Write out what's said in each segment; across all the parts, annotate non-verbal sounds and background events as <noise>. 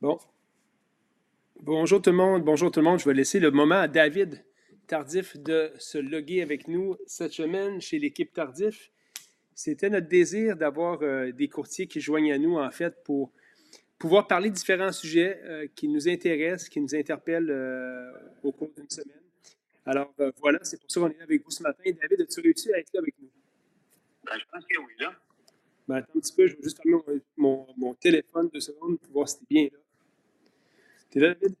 Bon. Bonjour tout le monde. Bonjour tout le monde. Je vais laisser le moment à David Tardif de se loguer avec nous cette semaine chez l'équipe Tardif. C'était notre désir d'avoir euh, des courtiers qui joignent à nous, en fait, pour pouvoir parler de différents sujets euh, qui nous intéressent, qui nous interpellent euh, au cours d'une semaine. Alors voilà, c'est pour ça qu'on est là avec vous ce matin. David, as-tu réussi à être là avec nous? Ben, je pense que oui, là. Ben, attends un petit peu, je vais juste fermer mon, mon, téléphone deux secondes pour voir si tu es bien là. Tu es là, David?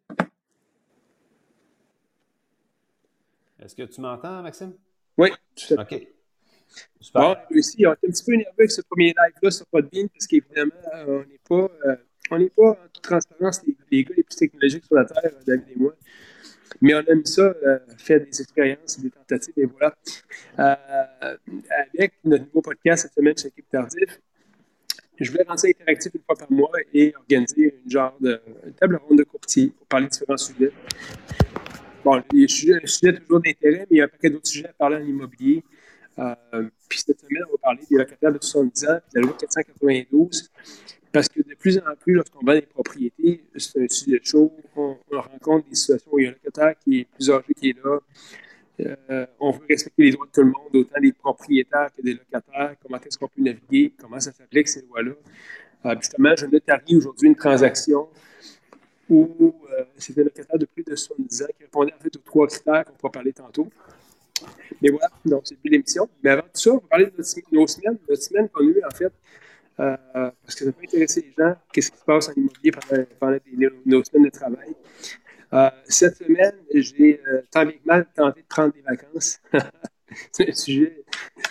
Est-ce que tu m'entends, Maxime? Oui, tout à fait. OK. Super. Bon, aussi, on est un petit peu nerveux avec ce premier live-là sur Podbean parce qu'évidemment, euh, on n'est pas, euh, on n'est pas en toute transparence les, les, gars les plus technologiques sur la Terre, David et moi. Mais on aime ça, euh, faire des expériences, des tentatives, et voilà. Euh, avec notre nouveau podcast cette semaine chez Équipe Tardif, je voulais ça interactif une fois par mois et organiser une de table ronde de courtier pour parler de différents sujets. Bon, les sujets, sujets toujours d'intérêt, mais il y a un paquet d'autres sujets à parler en immobilier. Euh, puis cette semaine, on va parler des locataires de 70 ans, puis de la loi 492. Parce que de plus en plus, lorsqu'on vend des propriétés, c'est un sujet chaud. On, on, rencontre des situations où il y a un locataire qui est plus âgé qui est là. Euh, on veut respecter les droits de tout le monde, autant des propriétaires que des locataires. Comment est-ce qu'on peut naviguer? Comment ça s'applique, ces lois-là? Euh, justement, je notarie aujourd'hui une transaction où euh, c'était un locataire de plus de 70 ans qui répondait en fait aux trois critères qu'on pourra parler tantôt. Mais voilà, donc c'est plus l'émission. Mais avant tout ça, on va parler de nos semaines, notre semaine qu'on a eue en fait euh, parce que ça peut intéresser les gens, qu'est-ce qui se passe en immobilier pendant, pendant nos semaines de travail. Euh, cette semaine, j'ai tant bien que mal tenté de prendre des vacances. <laughs> c'est un sujet,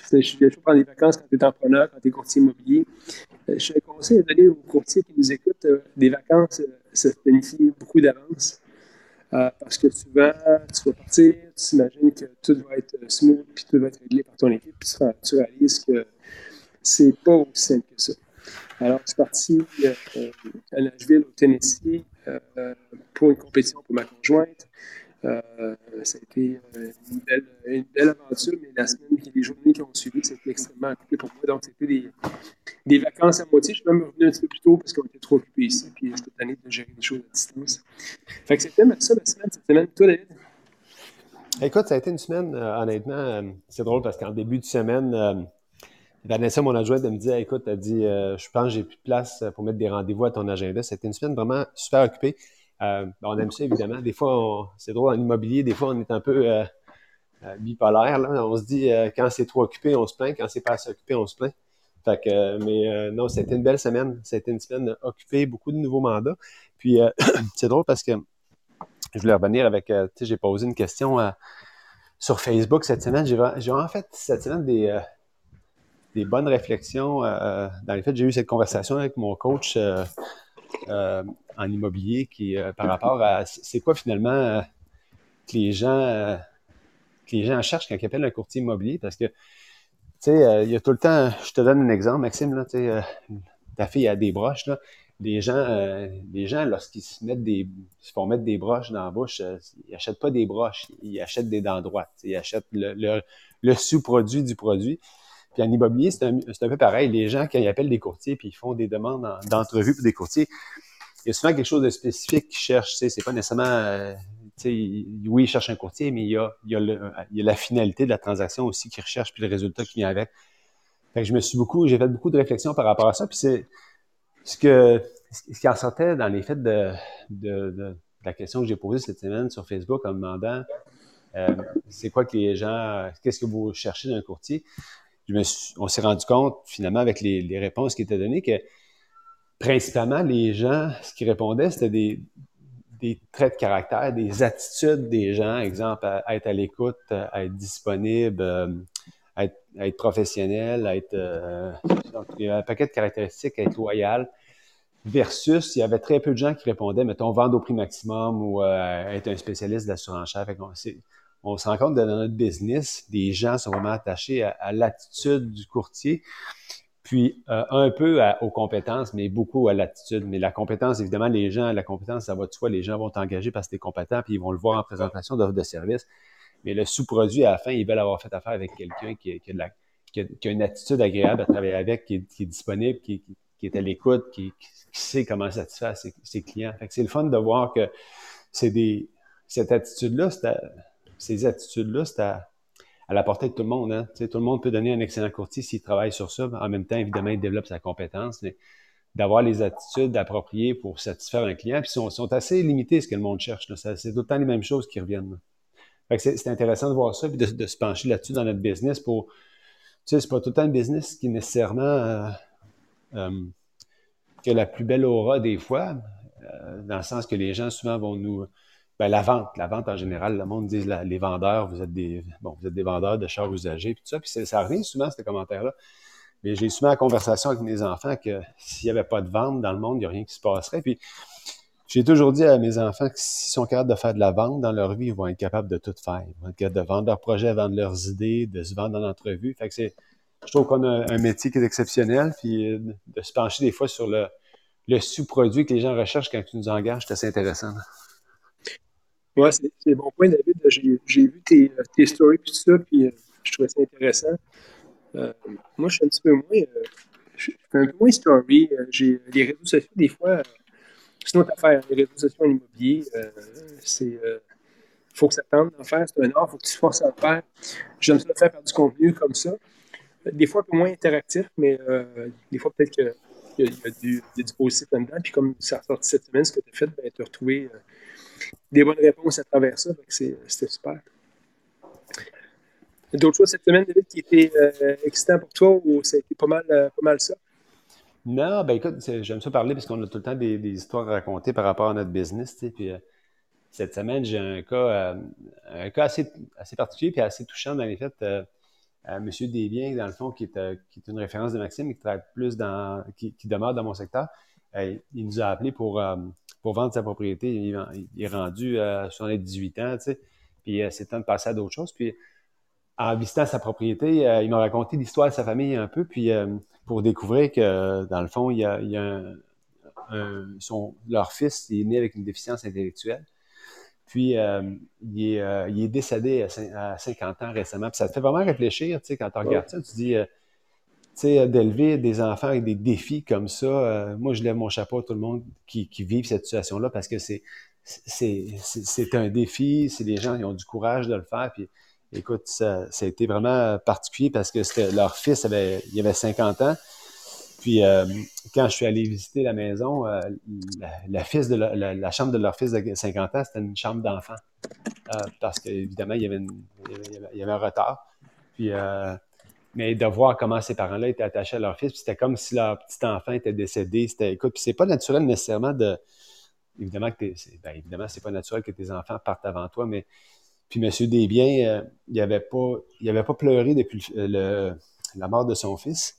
c'est un sujet chaud, prendre des vacances quand tu es entrepreneur, quand tu es courtier immobilier. Euh, je un conseil à donner aux courtiers qui nous écoutent, des vacances, ça se planifie beaucoup d'avance. parce que souvent, tu vas partir, tu t'imagines que tout va être smooth, puis tout va être réglé par ton équipe, puis tu réalises que c'est pas aussi simple que ça. Alors, je suis parti euh, à Nashville, au Tennessee, euh, pour une compétition pour ma conjointe. Euh, ça a été une belle, aventure, mais la semaine et les journées qui ont suivi, c'était extrêmement occupé pour moi. Donc, c'était des, des, vacances à moitié. Je suis même revenu un petit peu plus tôt parce qu'on était trop occupés ici, puis j'étais tanné de gérer des choses à distance. Fait que c'était ça ma semaine, cette semaine. Toi, David? Écoute, ça a été une semaine, honnêtement, c'est drôle parce qu'en début de semaine, Vanessa, mon adjointe, elle me dit écoute, elle dit euh, je pense que j'ai plus de place pour mettre des rendez-vous à ton agenda. C'était une semaine vraiment super occupée. Euh, on aime ça, évidemment. Des fois, c'est drôle en immobilier, des fois, on est un peu euh, bipolaire. Là. On se dit quand c'est trop occupé, on se plaint. Quand c'est pas assez occupé, on se plaint. Fait que, mais non, c'était une belle semaine. C'était une semaine occupée, beaucoup de nouveaux mandats. Puis <clears throat> c'est drôle parce que je voulais revenir avec, tu sais, j'ai posé une question sur Facebook cette semaine. J'ai en fait cette semaine des des bonnes réflexions. Euh, euh, dans les faits, j'ai eu cette conversation avec mon coach euh, en immobilier qui, par rapport à c'est quoi finalement que les gens que les gens cherchent quand ils appellent un courtier immobilier? Parce que tu sais, il y a tout le temps, je te donne un exemple, Maxime, là, tu ta fille a des broches, là. Les gens, les gens, lorsqu'ils se mettent des, se font mettre des broches dans la bouche, ils achètent pas des broches, ils achètent des dents droites. Ils achètent le sous-produit du produit. Puis en immobilier, c'est un, peu pareil. Les gens, quand ils appellent des courtiers puis ils font des demandes d'entrevue pour des courtiers, il y a souvent quelque chose de spécifique qu'ils cherchent. C'est pas nécessairement, euh, oui, ils cherchent un courtier, mais il y a, la finalité de la transaction aussi qu'ils recherchent puis le résultat qui vient avec. Fait que je me suis beaucoup, j'ai fait beaucoup de réflexions par rapport à ça. Puis c'est ce que, ce qui en sortait dans les faits de, la question que j'ai posée cette semaine sur Facebook en demandant euh, c'est quoi que les gens, qu'est-ce que vous cherchez d'un courtier? On s'est rendu compte, finalement, avec les, réponses qui étaient données, que principalement, les gens, ce qui répondaient, c'était des, traits de caractère, des attitudes des gens, exemple, à, être à l'écoute, à être disponible, euh, à être, professionnel, à être... Euh, il y a un paquet de caractéristiques, à être loyal, versus, il y avait très peu de gens qui répondaient, mettons, vendre au prix maximum ou euh, être un spécialiste de l'assurance-chef on se rend compte que dans notre business, des gens sont vraiment attachés à, l'attitude du courtier, puis euh, un peu aux compétences, mais beaucoup à l'attitude. Mais la compétence, évidemment, les gens, la compétence, ça va de soi, les gens vont t'engager parce que tu es compétent, puis ils vont le voir en présentation d'offre de service. Mais le sous-produit, à la fin, ils veulent avoir fait affaire avec quelqu'un qui, a une attitude agréable à travailler avec, qui est, disponible, qui, est à l'écoute, qui, sait comment satisfaire ses, clients. c'est le fun de voir que c'est des, cette attitude-là, ces attitudes-là, c'est à, la portée de tout le monde. Hein. tout le monde peut donner un excellent courtier s'il travaille sur ça. En même temps, évidemment, il développe sa compétence, mais d'avoir les attitudes appropriées pour satisfaire un client. Puis sont, sont assez limités ce que le monde cherche. C'est tout le temps les mêmes choses qui reviennent. c'est intéressant de voir ça, puis de, se pencher là-dessus dans notre business pour. Tu sais, c'est pas tout le temps un business qui nécessairement euh, euh, la plus belle aura des fois, euh, dans le sens que les gens souvent vont nous. Ben, la vente, la vente en général, le monde dit les vendeurs, vous êtes des bon, vous êtes des vendeurs de chars usagés, puis tout ça, puis ça revient souvent ces commentaires-là. Mais j'ai souvent la conversation avec mes enfants que s'il n'y avait pas de vente dans le monde, il n'y a rien qui se passerait. Puis j'ai toujours dit à mes enfants que s'ils sont capables de faire de la vente dans leur vie, ils vont être capables de tout faire. Ils vont être capables de vendre leurs projets, vendre leurs idées, de se vendre en entrevue. Fait que c'est, je trouve qu'on a un métier qui est exceptionnel, puis euh, de se pencher des fois sur le, le sous-produit que les gens recherchent quand tu nous engages, c'est assez intéressant. Oui, c'est bon point, David. J'ai vu tes, tes stories et tout ça, puis euh, je trouvais ça intéressant. Euh, moi, je suis un petit peu moins. Euh, je un peu moins story. Euh, j'ai les réseaux sociaux, des fois, c'est une autre affaire. Les réseaux sociaux en immobilier, c'est. faut que ça tente d'en faire, c'est un art, il faut que tu te forces à le faire. J'aime ça le faire par du contenu comme ça. Des fois, un peu moins interactif, mais des fois, peut-être qu'il y, a, du, positif là-dedans. Puis comme ça a sorti cette semaine, ce que tu as fait, ben, tu as retrouvé des bonnes réponses à travers ça. C'était super. D'autres choses cette semaine, David, qui étaient euh, pour toi ou ça a été pas mal, euh, pas mal ça? Non, ben écoute, j'aime ça parler parce qu'on a tout le temps des, histoires à raconter par rapport à notre business. puis, euh, cette semaine, j'ai un cas, un cas assez, assez particulier et assez touchant dans les faits. M. Desbiens, dans le fond, qui est, qui une référence de Maxime, qui travaille plus dans, qui, demeure dans mon secteur, il nous a appelé pour, pour vendre sa propriété. Il, est rendu à 78 ans, tu sais, puis c'est temps de passer à d'autres choses. Puis en visitant sa propriété, euh, il m'a raconté l'histoire de sa famille un peu, puis euh, pour découvrir que, dans le fond, il y a, il y a un, son, leur fils est né avec une déficience intellectuelle. Puis, euh, il, est, il, est, décédé à, 50 ans récemment. Puis ça te fait vraiment réfléchir, tu sais, quand tu regardes ça, tu dis, d'élever des enfants avec des défis comme ça, moi, je lève mon chapeau à tout le monde qui, qui vit cette situation-là parce que c'est c'est un défi, c'est des gens qui ont du courage de le faire. Puis, Écoute, ça, a été vraiment particulier parce que c'était leur fils avait, il avait 50 ans. Puis euh, quand je suis allé visiter la maison, euh, la, fils de la, chambre de leur fils de 50 ans, c'était une chambre d'enfant. Euh, parce qu'évidemment, il, y avait il y avait un retard. Puis, mais de voir comment ces parents-là étaient attachés à leur fils, c'était comme si leur petit enfant était décédé. C'était, écoute, puis c'est pas naturel nécessairement de. Évidemment que ben, évidemment, c'est pas naturel que tes enfants partent avant toi, mais puis M. Desbiens, euh, il n'avait pas, pas pleuré depuis la mort de son fils.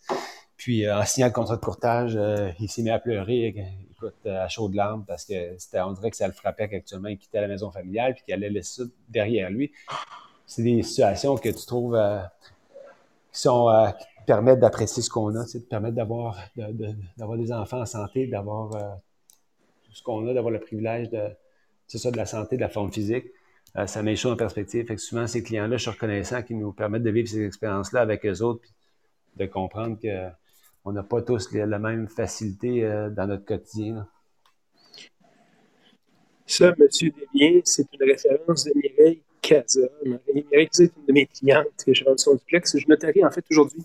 Puis euh, en signant le contrat de courtage, euh, il s'est mis à pleurer, écoute, à chaudes larmes, parce que c'était, on dirait que ça le frappait qu'actuellement il quittait la maison familiale puis qu'il allait laisser ça derrière lui. C'est des situations que tu trouves qui sont qui te permettent d'apprécier ce qu'on a, sais, te permettent d'avoir d'avoir des enfants en santé, d'avoir tout ce qu'on a, d'avoir le privilège de c'est ça, de la santé, de la forme physique. Euh, ça met les choses en perspective. Fait souvent, ces clients-là, je suis reconnaissant qu'ils nous permettent de vivre ces expériences-là avec eux autres, puis de comprendre qu'on n'a pas tous la même facilité euh, dans notre quotidien. Ça, M. Desbiens, c'est une référence de Mireille Casa. Mireille Casa est une de mes clientes j'ai vendu son duplex. Je notarie en fait aujourd'hui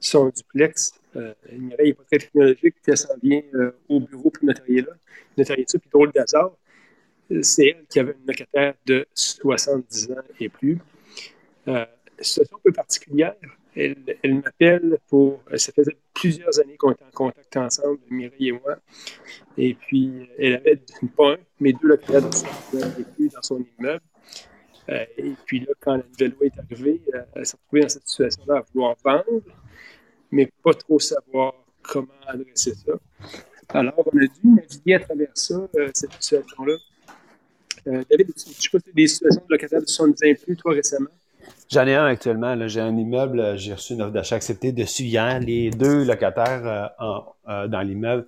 son duplex. Euh, Mireille n'est pas très technologique, puis elle s'en vient au bureau pour notarier là. Notarier ça, puis drôle d'hasard c'est elle qui avait une locataire de 70 ans et plus. Euh, situation un peu particulière. Elle, m'appelle pour. Ça faisait plusieurs années qu'on était en contact ensemble, Mireille et moi. Et puis, elle avait pas un, mais deux locataires de 70 ans et plus dans son immeuble. Euh, et puis là, quand la nouvelle loi est arrivée, euh, elle s'est retrouvée dans cette situation-là à vouloir vendre, mais pas trop savoir comment adresser ça. Alors, on a dû naviguer à travers ça, cette situation-là. Euh, David, je sais pas des situations de locataires de 70 ans plus, toi, récemment? J'en ai un actuellement. J'ai un immeuble, euh, j'ai reçu une offre d'achat acceptée dessus hier. Les deux locataires euh, dans l'immeuble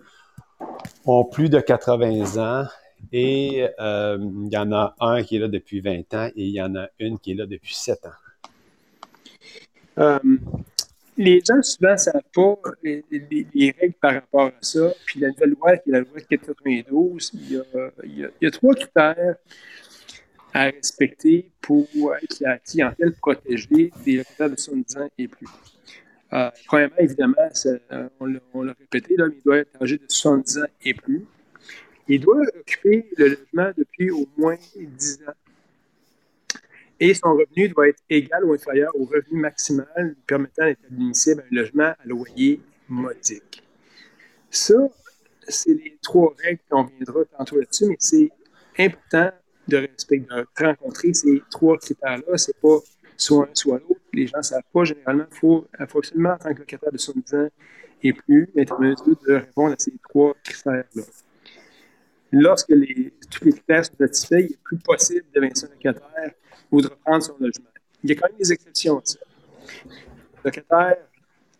ont plus de 80 ans et il y en a un qui est là depuis 20 ans et il y en a une qui est là depuis 7 ans. les gens souvent ne savent pas les, règles par rapport à ça. Puis la nouvelle loi, qui est la loi 492, il y a, il y a, trois critères à respecter pour être la clientèle protégée des locataires de 70 ans et plus. Euh, premièrement, évidemment, euh, on l'a répété, mais il doit être âgé de 70 ans et plus. Il doit occuper le logement depuis au moins 10 ans et son revenu doit être égal ou inférieur au revenu maximal permettant d'être admissible à un logement à loyer modique. Ça, c'est les trois règles qu'on viendra tantôt là-dessus, mais c'est important de respecter, de rencontrer ces trois critères-là. C'est pas soit un, soit l'autre. Les gens ne savent pas. Généralement, il faut, absolument, en tant que locataire de 70 ans et plus, être en mesure de répondre à ces trois critères-là. Lorsque tous les critères sont satisfaits, il est plus possible d'évincer un locataire ou de reprendre son logement. Il y a quand même des exceptions à ça. Le locataire,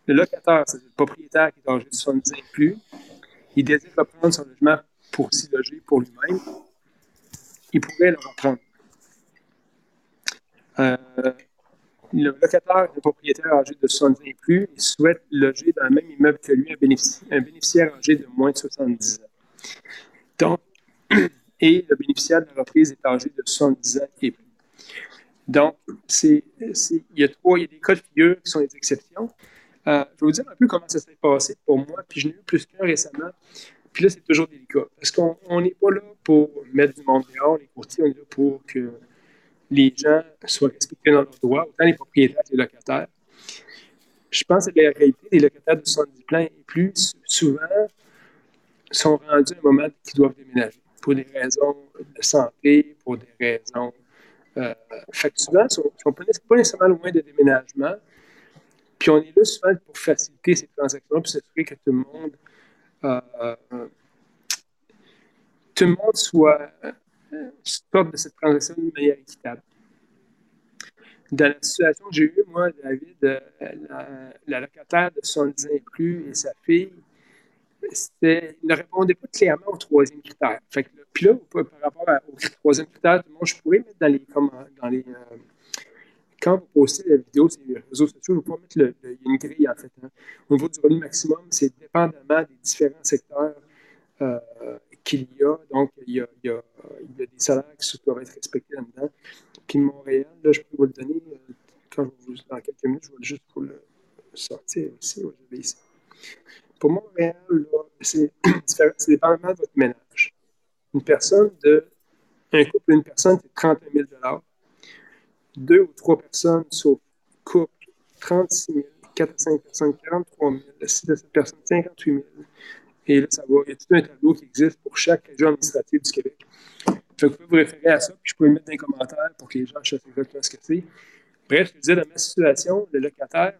le locataire, c'est le propriétaire qui est âgé de 70 ans et plus, il désire reprendre son logement pour s'y loger pour lui-même, il pourrait le reprendre. Euh, le locataire, le propriétaire âgé de 70 ans et plus, il souhaite loger dans le même immeuble que lui, un bénéficiaire âgé de moins de 70 ans. Donc, <clears throat> et le bénéficiaire de la reprise est âgé de 70 ans et plus. Donc, il, y a trois, il y a des cas de figure qui sont des exceptions. Euh, je vais vous dire un peu comment ça s'est passé pour moi, puis je n'ai eu plus qu'un récemment. Puis là, c'est toujours délicat, parce qu'on n'est pas là pour mettre du monde dehors, les courtiers, on est là pour que les gens soient respectés dans leurs droits, autant les propriétaires que les locataires. Je pense que la réalité des locataires de 70 plans et plus, souvent, sont rendus à un moment qu'ils doivent déménager pour des raisons de santé, pour des raisons euh, fait que souvent, ils ne sont pas nécessairement loin de déménagement. Puis on est là souvent pour faciliter ces transactions, pour s'assurer que tout le monde, euh, tout le monde soit euh, sorte de cette transaction d'une manière équitable. Dans la situation que j'ai eue, moi, David, euh, la, locataire de 70 ans et sa fille, il ne répondait pas clairement au troisième critère. Fait que, puis là, par rapport au troisième critère, je pourrais mettre dans les, dans les euh, quand vous postez la vidéo sur les réseaux sociaux, vous pouvez mettre le, a une grille en fait. Hein. Au niveau du revenu maximum, c'est dépendamment des différents secteurs euh, qu'il y a. Donc, il y a, des salaires qui doivent être respectés là-dedans. Puis Montréal, là, je peux vous le donner euh, quand vous, dans quelques minutes, je vais juste le sortir ici. Pour Montréal, <clears throat> c'est dépendamment de votre ménage. Une personne de. Un couple d'une personne, c'est 31 000 Deux ou trois personnes, sauf couple, 36 000. Quatre ou cinq personnes, 43 000. Six ou sept personnes, 58 000. Et là, ça va. Il y a tout un tableau qui existe pour chaque région administrative du Québec. Fait que vous pouvez vous référer à ça, puis je peux le mettre les commentaires pour que les gens sachent exactement ce que c'est. Bref, je disais, dans ma situation, le locataire,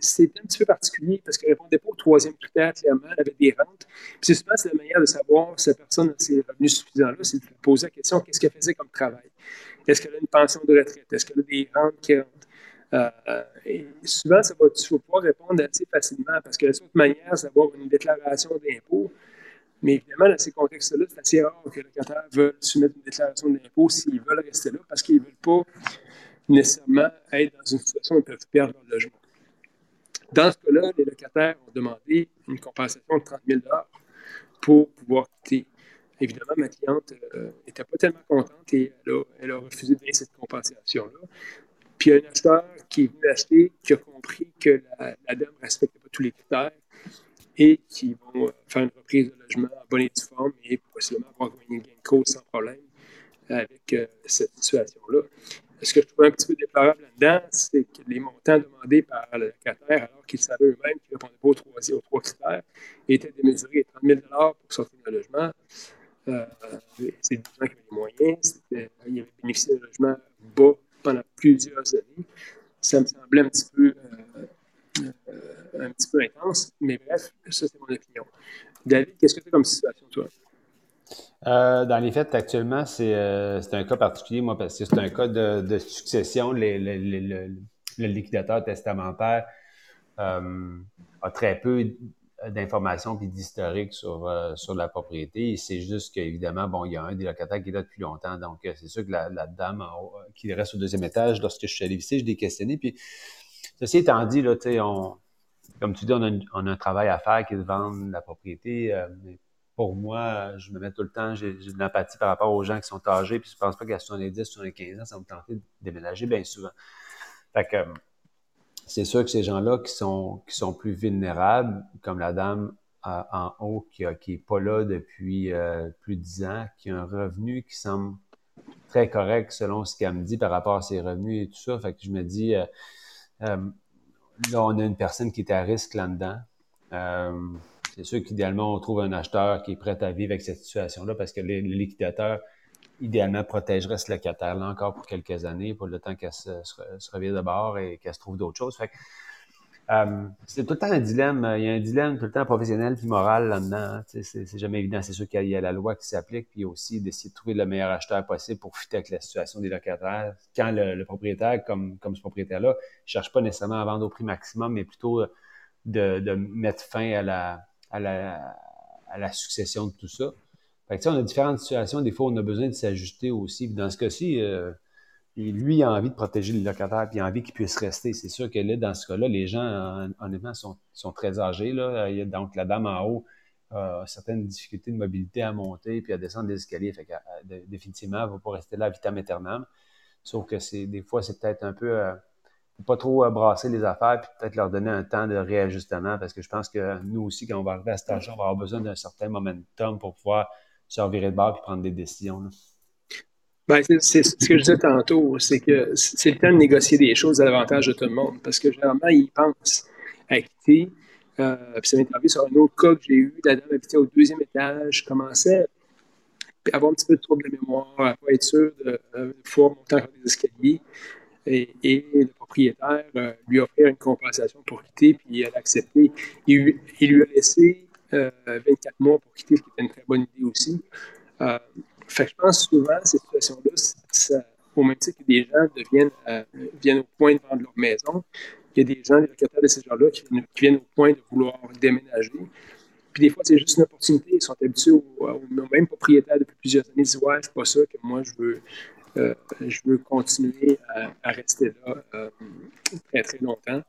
c'est un petit peu particulier parce qu'elle ne répondait pas au troisième critère, clairement. Elle avait des rentes. C'est souvent la manière de savoir si la personne a ses revenus suffisants-là, c'est de poser la question qu'est-ce qu'elle faisait comme travail? Est-ce qu'elle a une pension de retraite? Est-ce qu'elle a des rentes qui rentrent? Euh, et souvent, ça va, tu vas pouvoir répondre assez facilement parce que la seule manière, c'est d'avoir une déclaration d'impôt. Mais évidemment, dans ces contextes-là, c'est assez rare que le locataire veuille soumettre une déclaration d'impôt s'ils veulent rester là parce qu'ils ne veulent pas nécessairement être dans une situation où ils peuvent perdre leur logement. Dans ce cas-là, les locataires ont demandé une compensation de 30 000 pour pouvoir quitter. Évidemment, ma cliente n'était euh, pas tellement contente et elle a, refusé de donner cette compensation-là. Puis il y a un acheteur qui est venu acheter, qui a compris que la, dame ne respectait pas tous les critères et qui vont euh, faire une reprise de logement en bonne et due forme et possiblement avoir une gain de cause sans problème avec euh, cette situation-là. Ce que je trouvais un petit peu déplorable là-dedans, c'est que les montants demandés par le locataire, alors qu'ils savaient eux-mêmes qu'ils ne répondaient pas aux trois, aux trois critères, étaient démesurés. 30 000 pour sortir d'un logement. Euh, c'est des gens qui avaient les moyens. Ils avaient bénéficié d'un logement bas pendant plusieurs années. Ça me semblait un petit peu, euh, euh, un petit peu intense. Mais bref, ça, c'est mon opinion. David, qu'est-ce que tu as comme situation, toi? Euh, dans les faits, actuellement, euh, c'est un cas particulier, moi, parce que c'est un cas de, succession. le liquidateur testamentaire euh, a très peu d'informations et d'historique sur, sur la propriété. C'est juste qu'évidemment, bon, il y a un des locataires qui est là depuis longtemps. Donc, c'est sûr que la, dame qui reste au deuxième étage, lorsque je suis allé visiter, je l'ai questionné. Puis, ceci étant dit, là, comme tu dis, on a, un travail à faire qui est de vendre la propriété. Pour moi, je me mets tout le temps, j'ai de l'empathie par rapport aux gens qui sont âgés, puis je pense pas qu'à 70, 75 ans, ça va me tenter de déménager bien souvent. Fait que c'est sûr que ces gens-là qui sont, qui sont plus vulnérables, comme la dame euh, en haut qui n'est pas là depuis euh, plus de 10 ans, qui a un revenu qui semble très correct selon ce qu'elle me dit par rapport à ses revenus et tout ça. Fait que je me dis, euh, là, on a une personne qui est à risque là-dedans. C'est sûr qu'idéalement, on trouve un acheteur qui est prêt à vivre avec cette situation-là parce que les, liquidateurs, idéalement, protégeraient ce locataire-là encore pour quelques années, pour le temps qu'elle se, se, revienne de bord et qu'elle se trouve d'autres choses. Fait que, euh, c'est tout le temps un dilemme. Il y a un dilemme tout le temps professionnel puis moral là-dedans. Hein. C'est jamais évident. C'est sûr qu'il y a la loi qui s'applique, puis aussi d'essayer de trouver le meilleur acheteur possible pour fitter avec la situation des locataires. Quand le, propriétaire, comme, comme ce propriétaire-là, ne cherche pas nécessairement à vendre au prix maximum, mais plutôt de mettre fin à la, à, la, succession de tout ça. Fait que, on a différentes situations. Des fois, on a besoin de s'ajuster aussi. dans ce cas-ci, euh, lui, il a envie de protéger le locataire, puis il a envie qu'il puisse rester. C'est sûr que là, dans ce cas-là, les gens, honnêtement, sont, très âgés. Là. donc, la dame en haut a certaines difficultés de mobilité à monter puis à descendre des escaliers. Fait que, euh, définitivement, elle ne va pas rester là à vitam aeternam. Sauf que des fois, c'est peut-être un peu... Euh, pas trop brasser les affaires, puis peut-être leur donner un temps de réajustement, parce que je pense que nous aussi, quand on va arriver à cet âge on va avoir besoin d'un certain momentum pour pouvoir se revirer de bord et prendre des décisions. Là. Ben, c'est ce que je disais tantôt, c'est que c'est le temps de négocier des choses à l'avantage de tout le monde, parce que généralement, ils pensent à quitter. Euh, puis ça m'est arrivé sur un autre cas que j'ai eu. La dame au deuxième étage, commençait à avoir un petit peu de trouble de mémoire, à pas être sûr de, euh, pouvoir monter encore des escaliers. Et, le propriétaire euh, lui a offert une compensation pour quitter, puis elle a accepté. Il, lui a laissé 24 mois pour quitter, ce qui était une très bonne idée aussi. Fait que je pense souvent, ces situations-là, au même titre que des gens deviennent, euh, viennent au point de vendre leur maison, il y a des gens, des locataires de ces gens-là, qui, viennent au point de vouloir déménager. Puis des fois, c'est juste une opportunité. Ils sont habitués au, même propriétaire depuis plusieurs années. Ils disent Ouais, c'est pas ça que moi, je veux, euh, je veux continuer à, rester là euh, très, très longtemps.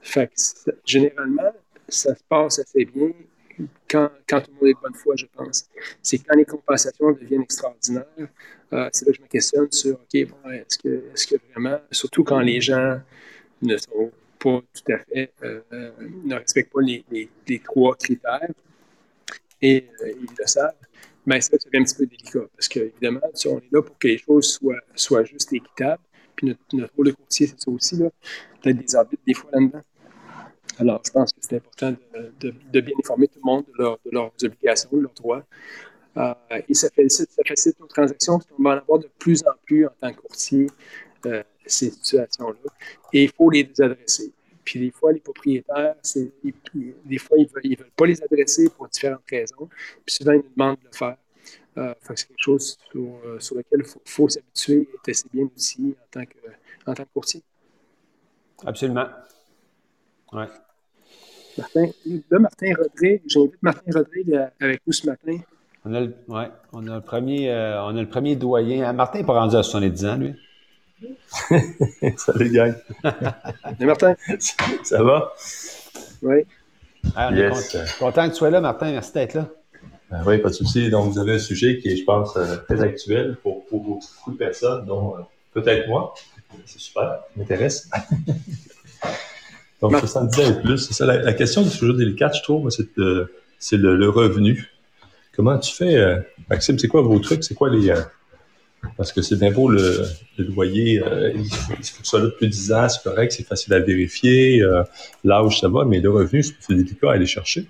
Fait généralement, ça se passe assez bien quand, quand, tout le monde est bonne foi, je pense. C'est quand les compensations deviennent extraordinaires, euh, c'est là que je me questionne sur, OK, bon, est-ce que, est que vraiment, surtout quand les gens ne sont pas tout à fait, euh, ne respectent pas les, trois critères, et ils le savent, mais ça, c'est un petit peu délicat, parce qu'évidemment, on est là pour que les choses soient, justes et équitables, puis notre, rôle de courtier, c'est ça aussi, là, peut-être des arbitres des fois là-dedans. Alors, je pense que c'est important de, bien informer tout le monde de, leurs obligations, de leurs droits. Euh, et ça facilite, ça facilite nos transactions parce qu'on va en avoir de plus en plus en tant que courtier, euh, ces situations-là. Et il faut les adresser. Puis des fois, les propriétaires, des fois, ils ne veulent, pas les adresser pour différentes raisons. Puis souvent, ils nous demandent de le faire. Euh, c'est quelque chose sur, lequel il faut, s'habituer et assez bien aussi en tant que, en tant que courtier. Absolument. Ouais. Martin, là, Martin Rodrigue, j'invite Martin Rodrigue euh, avec nous ce matin. On a le, ouais, on a le premier, euh, on a le premier doyen. Ah, Martin n'est pas rendu à 70 ans, lui. <laughs> Salut, gang. Salut, Martin? Ça va? Oui. on est content, que tu sois là, Martin. Merci d'être là. Ben oui, pas de souci. Donc, vous avez un sujet qui est, je pense, euh, très actuel pour, pour beaucoup de personnes, dont peut-être moi. C'est super, ça m'intéresse. <laughs> Donc, 70 ans et plus, c'est ça. La, question est toujours délicate, je trouve, c'est le, revenu. Comment tu fais, euh, Maxime, c'est quoi vos trucs? C'est quoi les. Euh, parce que c'est bien beau le, loyer, euh, il, faut, que ça là depuis 10 ans, c'est correct, c'est facile à vérifier, l'âge, ça va, mais le revenu, c'est délicat à aller chercher.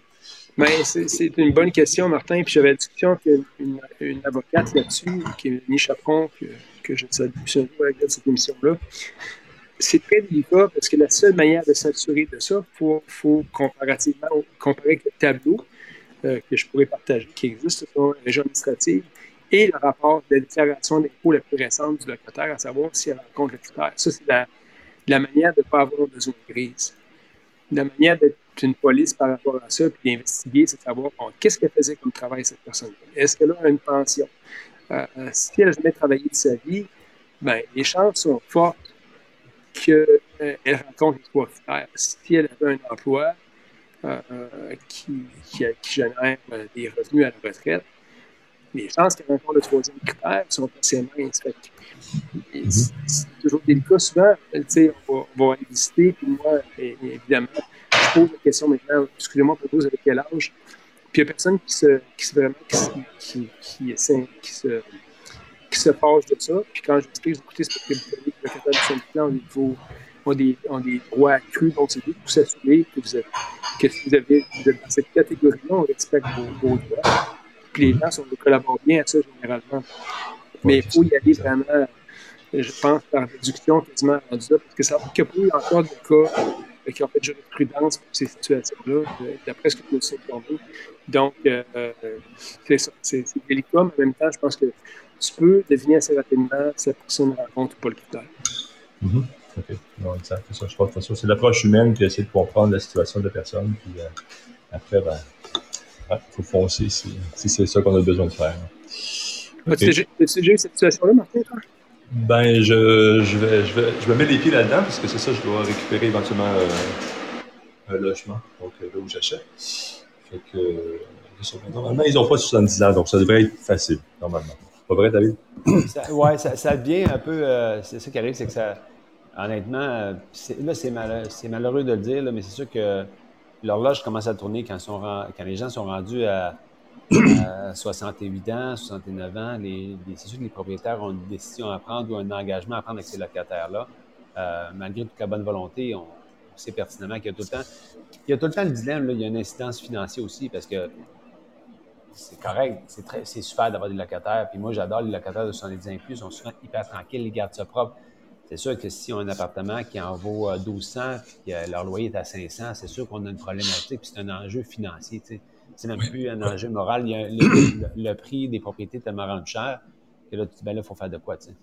C'est une bonne question, Martin. Puis j'avais la discussion avec une, avocate là-dessus, qui est Denis Chaperon, que, que je salue avec cette émission-là c'est très délicat parce que la seule manière de s'assurer de ça, il faut, comparativement comparer avec le tableau euh, que je pourrais partager, qui existe sur la région administrative, et le rapport de déclaration d'impôt la plus récente du locataire, à savoir si elle rencontre le critère. Ça, c'est la, manière de ne pas avoir de zone grise. La manière d'être une police par rapport à ça, puis d'investiguer, c'est de savoir qu'est-ce qu'elle faisait comme travail, cette personne-là? Est-ce qu'elle a une pension? Euh, si elle jamais travaillé de sa vie, ben, les chances sont fortes qu'elle rencontre les trois critères. Si elle avait un emploi qui, qui, qui, génère des revenus à la retraite, les chances qu'elle rencontre le troisième critère sont assez minces. C'est toujours délicat. Souvent, on va, on va aller visiter, puis moi, évidemment, je pose la question maintenant, excusez-moi, vous, vous avez quel âge? Puis il n'y a personne qui se, qui se vraiment, qui, qui, se, qui se fâche de ça. Puis quand je dis, écoutez, c'est parce que vous avez le du syndicat au niveau ont des, des droits accrus, donc c'est pour s'assurer que vous, êtes, que vous, avez, vous dans cette catégorie-là, on respecte vos droits. Les gens sont, collaborent bien à ça généralement. Mais il faut y aller vraiment, je pense, par réduction quasiment rendu ça, parce que ça n'a pas eu encore de cas euh, qui ont fait jurisprudence pour ces situations-là, euh, d'après ce que nous sommes tombés. Donc, euh, c'est ça. C'est délicat, mais en même temps, je pense que tu peux deviner assez rapidement si la personne rencontre ou pas le critère. Mm-hmm. OK. Non, exact. C'est ça. Je pense que c'est l'approche humaine qui essaie de comprendre la situation de la personne. Puis après, ben, il faut foncer si, si c'est ça qu'on a besoin de faire. As-tu déjà, eu cette situation-là, Martin, toi? Ben, je, je, vais, je, vais, je me mets les pieds là-dedans parce que c'est ça, je dois récupérer éventuellement euh, un logement, donc euh, là où j'achète. Fait que, euh, normalement, ils n'ont pas 70 ans, donc ça devrait être facile, normalement. Pas vrai, David? <coughs> ça, ouais, ça, ça, devient un peu. c'est ça qui arrive, c'est que ça. Honnêtement, là, c'est malheureux de le dire, là, mais c'est sûr que l'horloge commence à tourner quand, les gens sont rendus à, 68 ans, 69 ans. c'est sûr que les propriétaires ont une décision à prendre ou un engagement à prendre avec ces locataires-là. Euh, malgré toute la bonne volonté, on, sait pertinemment qu'il y a tout le temps, il y a tout le temps le dilemme, il y a une incidence financière aussi parce que c'est correct, c'est, très, c'est super d'avoir des locataires. Puis moi, j'adore les locataires de 70 ans plus, ils sont souvent hyper tranquilles, ils gardent ça propre. C'est sûr que si on a un appartement qui en vaut 1200 euh, puis que leur loyer est à 500, c'est sûr qu'on a une problématique puis c'est un enjeu financier. Tu sais. C'est même plus un enjeu moral. Il y a le, prix des propriétés tellement rendu cher que là, tu dis, ben là, il faut faire de quoi, tu sais.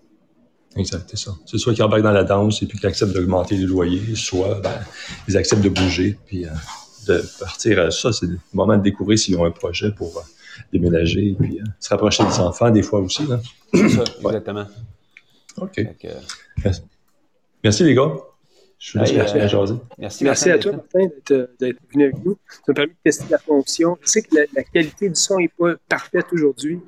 Exact, c'est ça. C'est soit qu'ils embarquent dans la danse et puis qu'ils acceptent d'augmenter les loyers, soit ben, ils acceptent de bouger puis euh, de partir. à ça, c'est le moment de découvrir s'ils ont un projet pour euh, déménager et puis se rapprocher des enfants des fois aussi. C'est ça, exactement. OK. Merci. les gars. Je vous laisse à jaser. Merci, merci à toi, Martin, d'être venu avec nous. Ça m'a permis de tester la fonction. Je sais que la, qualité du son n'est pas parfaite aujourd'hui.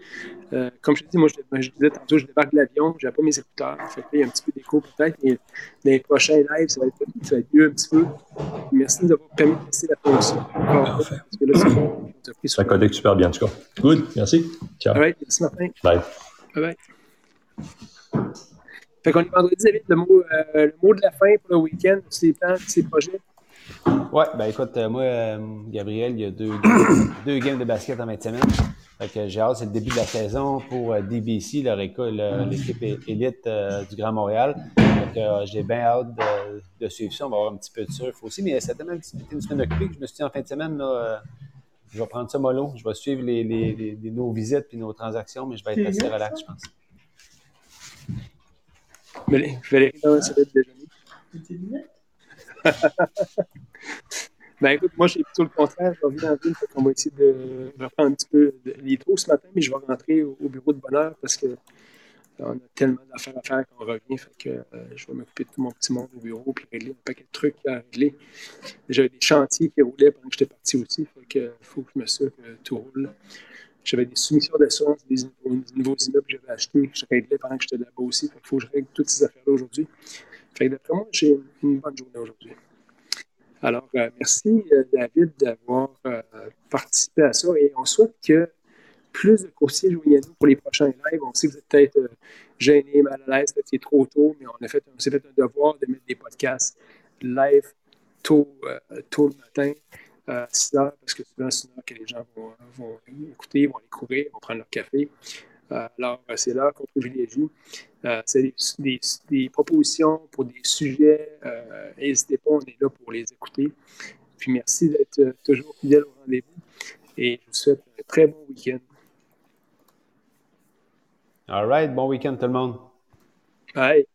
Euh, comme je te dis, moi, je, disais tantôt, je débarque de l'avion, je n'ai pas mes écouteurs. Fait il y a un petit peu d'écho peut-être, mais dans les prochains lives, ça va, être, ça va être mieux un petit peu. Merci de nous avoir permis de tester la fonction. Parfait. Parce que là, bon. Ça connecte super bien, en tout cas. Good, merci. Ciao. All right, merci, Martin. Bye. Bye bye. Fait qu'on est vendredi, David, le mot, euh, le mot de la fin pour le week-end, ces plans, ces projets. Ouais, ben écoute, euh, moi, euh, Gabriel, il y a deux, deux, games de basket en 20 semaines. Fait que j'ai hâte, c'est le début de la saison pour DBC, l'équipe élite du Grand Montréal. Fait que j'ai bien hâte de, suivre ça. On va avoir un petit peu de surf aussi, mais a tellement été une semaine occupée que je me suis dit en fin de semaine, là, je vais prendre ça mollo. Je vais suivre les, les, les, nos visites puis nos transactions, mais je vais être assez relax, je pense. Valérie, comment ça va être déjeuner? <laughs> ben écoute, moi j'ai plutôt le contraire. Je reviens en ville, fait qu'on va essayer de reprendre un petit peu les trous ce matin, mais je vais rentrer au, bureau de bonheur parce que on a tellement d'affaires à faire qu'on revient. Fait que euh, je vais m'occuper de tout mon petit monde au bureau puis régler un paquet de trucs à régler. J'avais des chantiers qui roulaient pendant que j'étais parti aussi. Fait que faut que je me que tout roule. J'avais des soumissions d'assurance, des, nouveaux immeubles que j'avais achetés, que je réglais pendant que j'étais là-bas aussi. il faut que je règle toutes ces affaires-là aujourd'hui. Fait d'après moi, j'ai une bonne journée aujourd'hui. Alors, euh, merci euh, David d'avoir euh, participé à ça et on souhaite que plus de coursiers joignent à nous pour les prochains lives. On sait que vous êtes peut-être gêné, mal à l'aise, peut-être trop tôt, mais on, a fait, on s'est fait un devoir de mettre des podcasts live tôt, tôt le matin à 6 heures, parce que souvent, c'est heure que les gens vont, vont, écouter, vont aller courir, vont prendre leur café. Euh, alors, euh, c'est l'heure qu'on privilégie. Euh, c'est des, des, propositions pour des sujets. N'hésitez pas, on est là pour les écouter. Puis merci d'être toujours fidèle au rendez-vous. Et je vous souhaite un très bon week-end. All right. Bon week-end tout le monde. Bye.